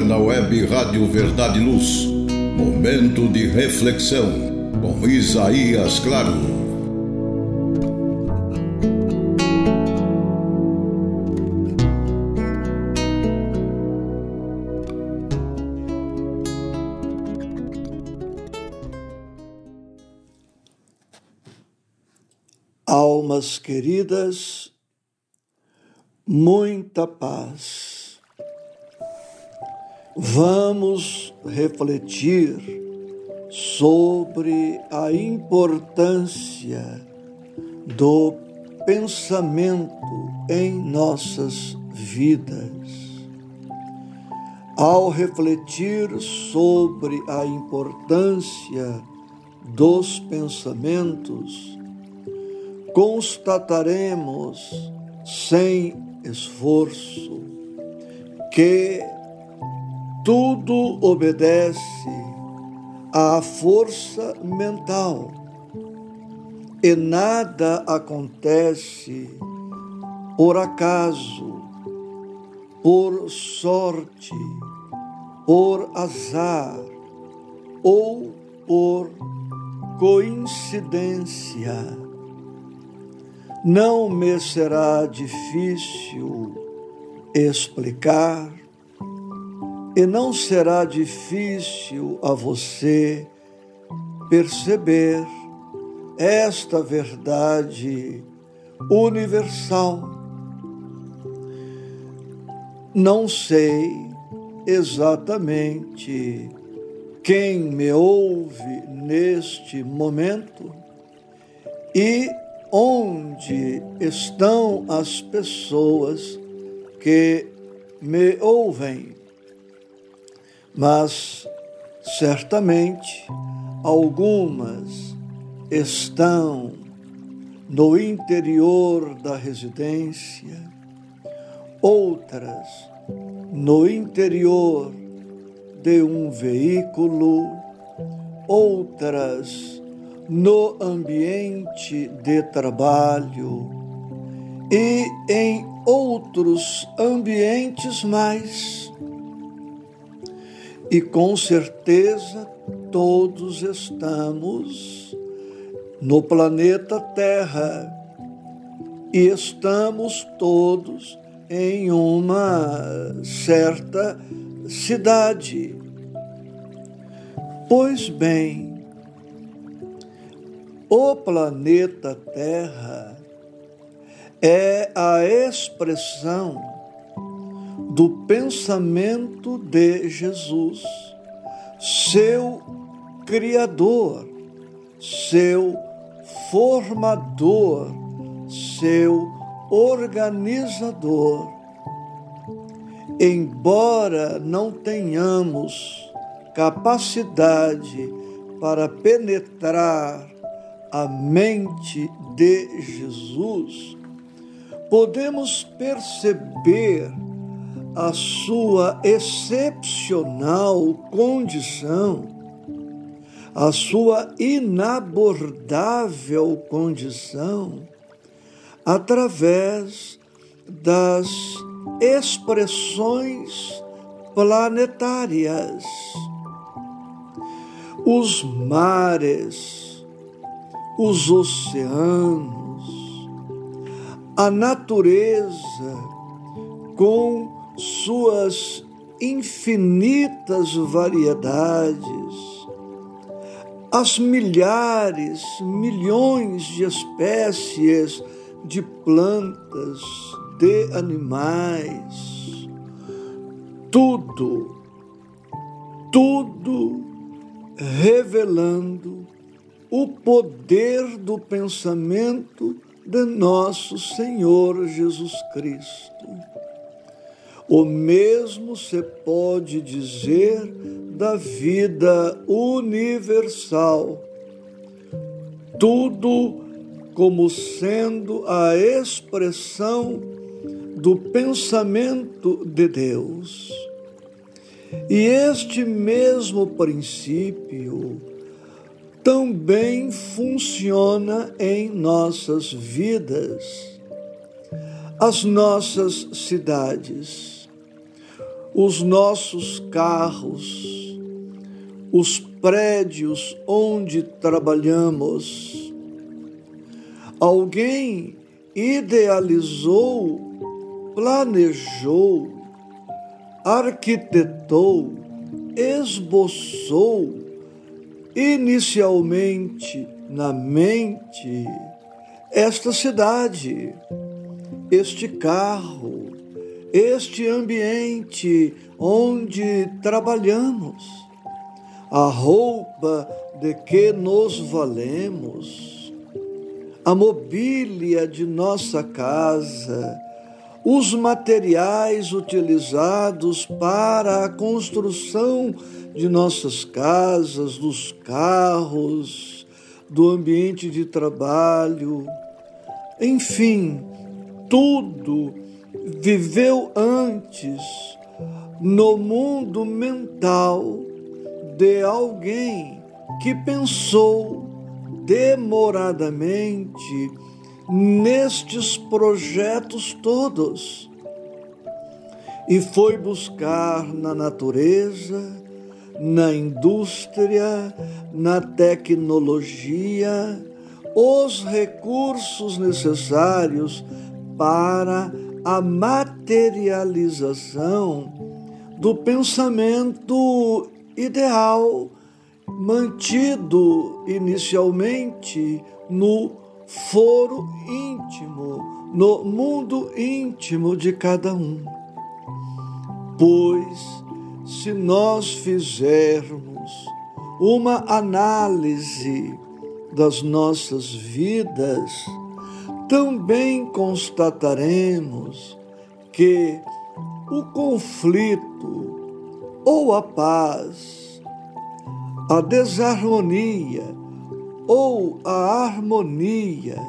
agora na web Rádio Verdade e Luz. Momento de reflexão com Isaías Claro. Almas queridas, muita paz vamos refletir sobre a importância do pensamento em nossas vidas. Ao refletir sobre a importância dos pensamentos, constataremos sem esforço que tudo obedece à força mental e nada acontece por acaso, por sorte, por azar ou por coincidência. Não me será difícil explicar e não será difícil a você perceber esta verdade universal. Não sei exatamente quem me ouve neste momento e onde estão as pessoas que me ouvem mas certamente algumas estão no interior da residência, outras no interior de um veículo, outras no ambiente de trabalho e em outros ambientes mais e com certeza todos estamos no planeta Terra e estamos todos em uma certa cidade. Pois bem, o planeta Terra é a expressão do pensamento de Jesus, seu Criador, seu formador, seu organizador. Embora não tenhamos capacidade para penetrar a mente de Jesus, podemos perceber a sua excepcional condição, a sua inabordável condição, através das expressões planetárias. Os mares, os oceanos, a natureza com suas infinitas variedades, as milhares, milhões de espécies de plantas, de animais, tudo, tudo revelando o poder do pensamento de nosso Senhor Jesus Cristo. O mesmo se pode dizer da vida universal. Tudo como sendo a expressão do pensamento de Deus. E este mesmo princípio também funciona em nossas vidas, as nossas cidades os nossos carros, os prédios onde trabalhamos. Alguém idealizou, planejou, arquitetou, esboçou inicialmente na mente esta cidade, este carro, este ambiente onde trabalhamos, a roupa de que nos valemos, a mobília de nossa casa, os materiais utilizados para a construção de nossas casas, dos carros, do ambiente de trabalho, enfim, tudo viveu antes no mundo mental de alguém que pensou demoradamente nestes projetos todos e foi buscar na natureza, na indústria, na tecnologia, os recursos necessários para a materialização do pensamento ideal mantido inicialmente no foro íntimo, no mundo íntimo de cada um. Pois, se nós fizermos uma análise das nossas vidas, também constataremos que o conflito ou a paz, a desarmonia ou a harmonia,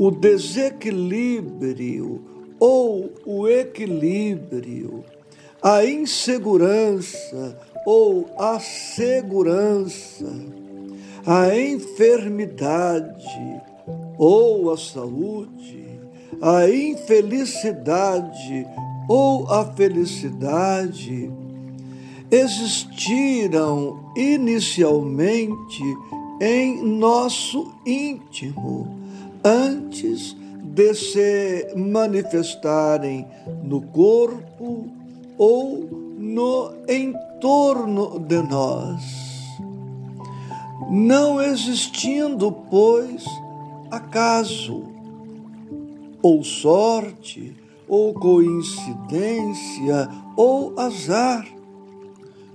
o desequilíbrio ou o equilíbrio, a insegurança ou a segurança, a enfermidade ou a saúde, a infelicidade ou a felicidade existiram inicialmente em nosso íntimo, antes de se manifestarem no corpo ou no entorno de nós. Não existindo, pois, acaso, ou sorte, ou coincidência, ou azar.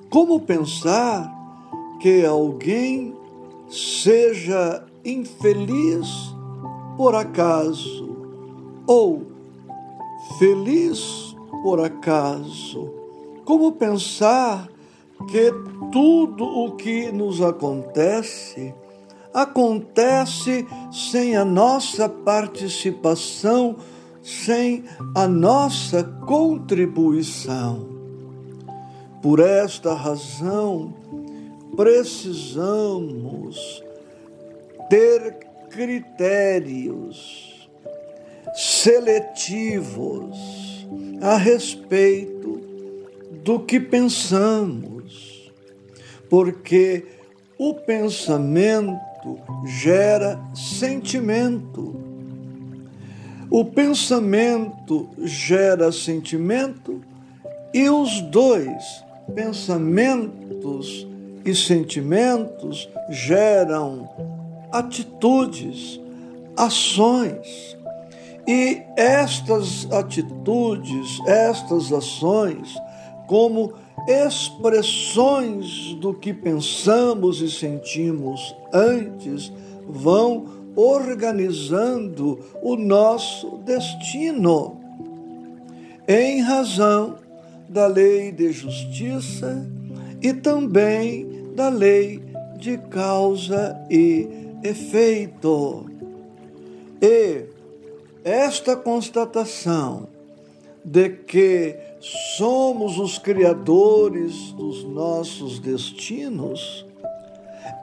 Como pensar que alguém seja infeliz por acaso, ou feliz por acaso? Como pensar que tudo o que nos acontece acontece sem a nossa participação, sem a nossa contribuição. Por esta razão, precisamos ter critérios seletivos a respeito do que pensamos, porque o pensamento gera sentimento. O pensamento gera sentimento e os dois, pensamentos e sentimentos, geram atitudes, ações. E estas atitudes, estas ações, como expressões do que pensamos e sentimos antes vão organizando o nosso destino em razão da lei de justiça e também da lei de causa e efeito. E esta constatação de que somos os criadores dos nossos destinos,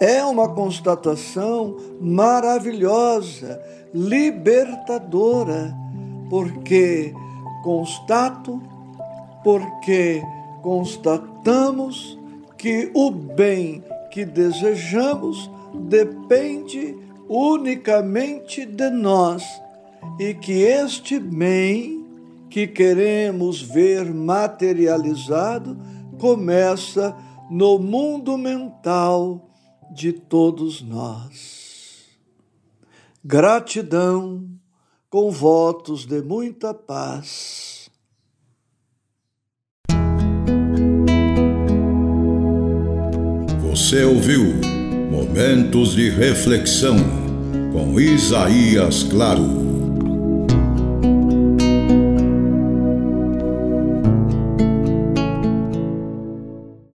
é uma constatação maravilhosa, libertadora, porque constato, porque constatamos que o bem que desejamos depende unicamente de nós e que este bem que queremos ver materializado começa no mundo mental de todos nós. Gratidão com votos de muita paz. Você ouviu Momentos de Reflexão com Isaías Claro.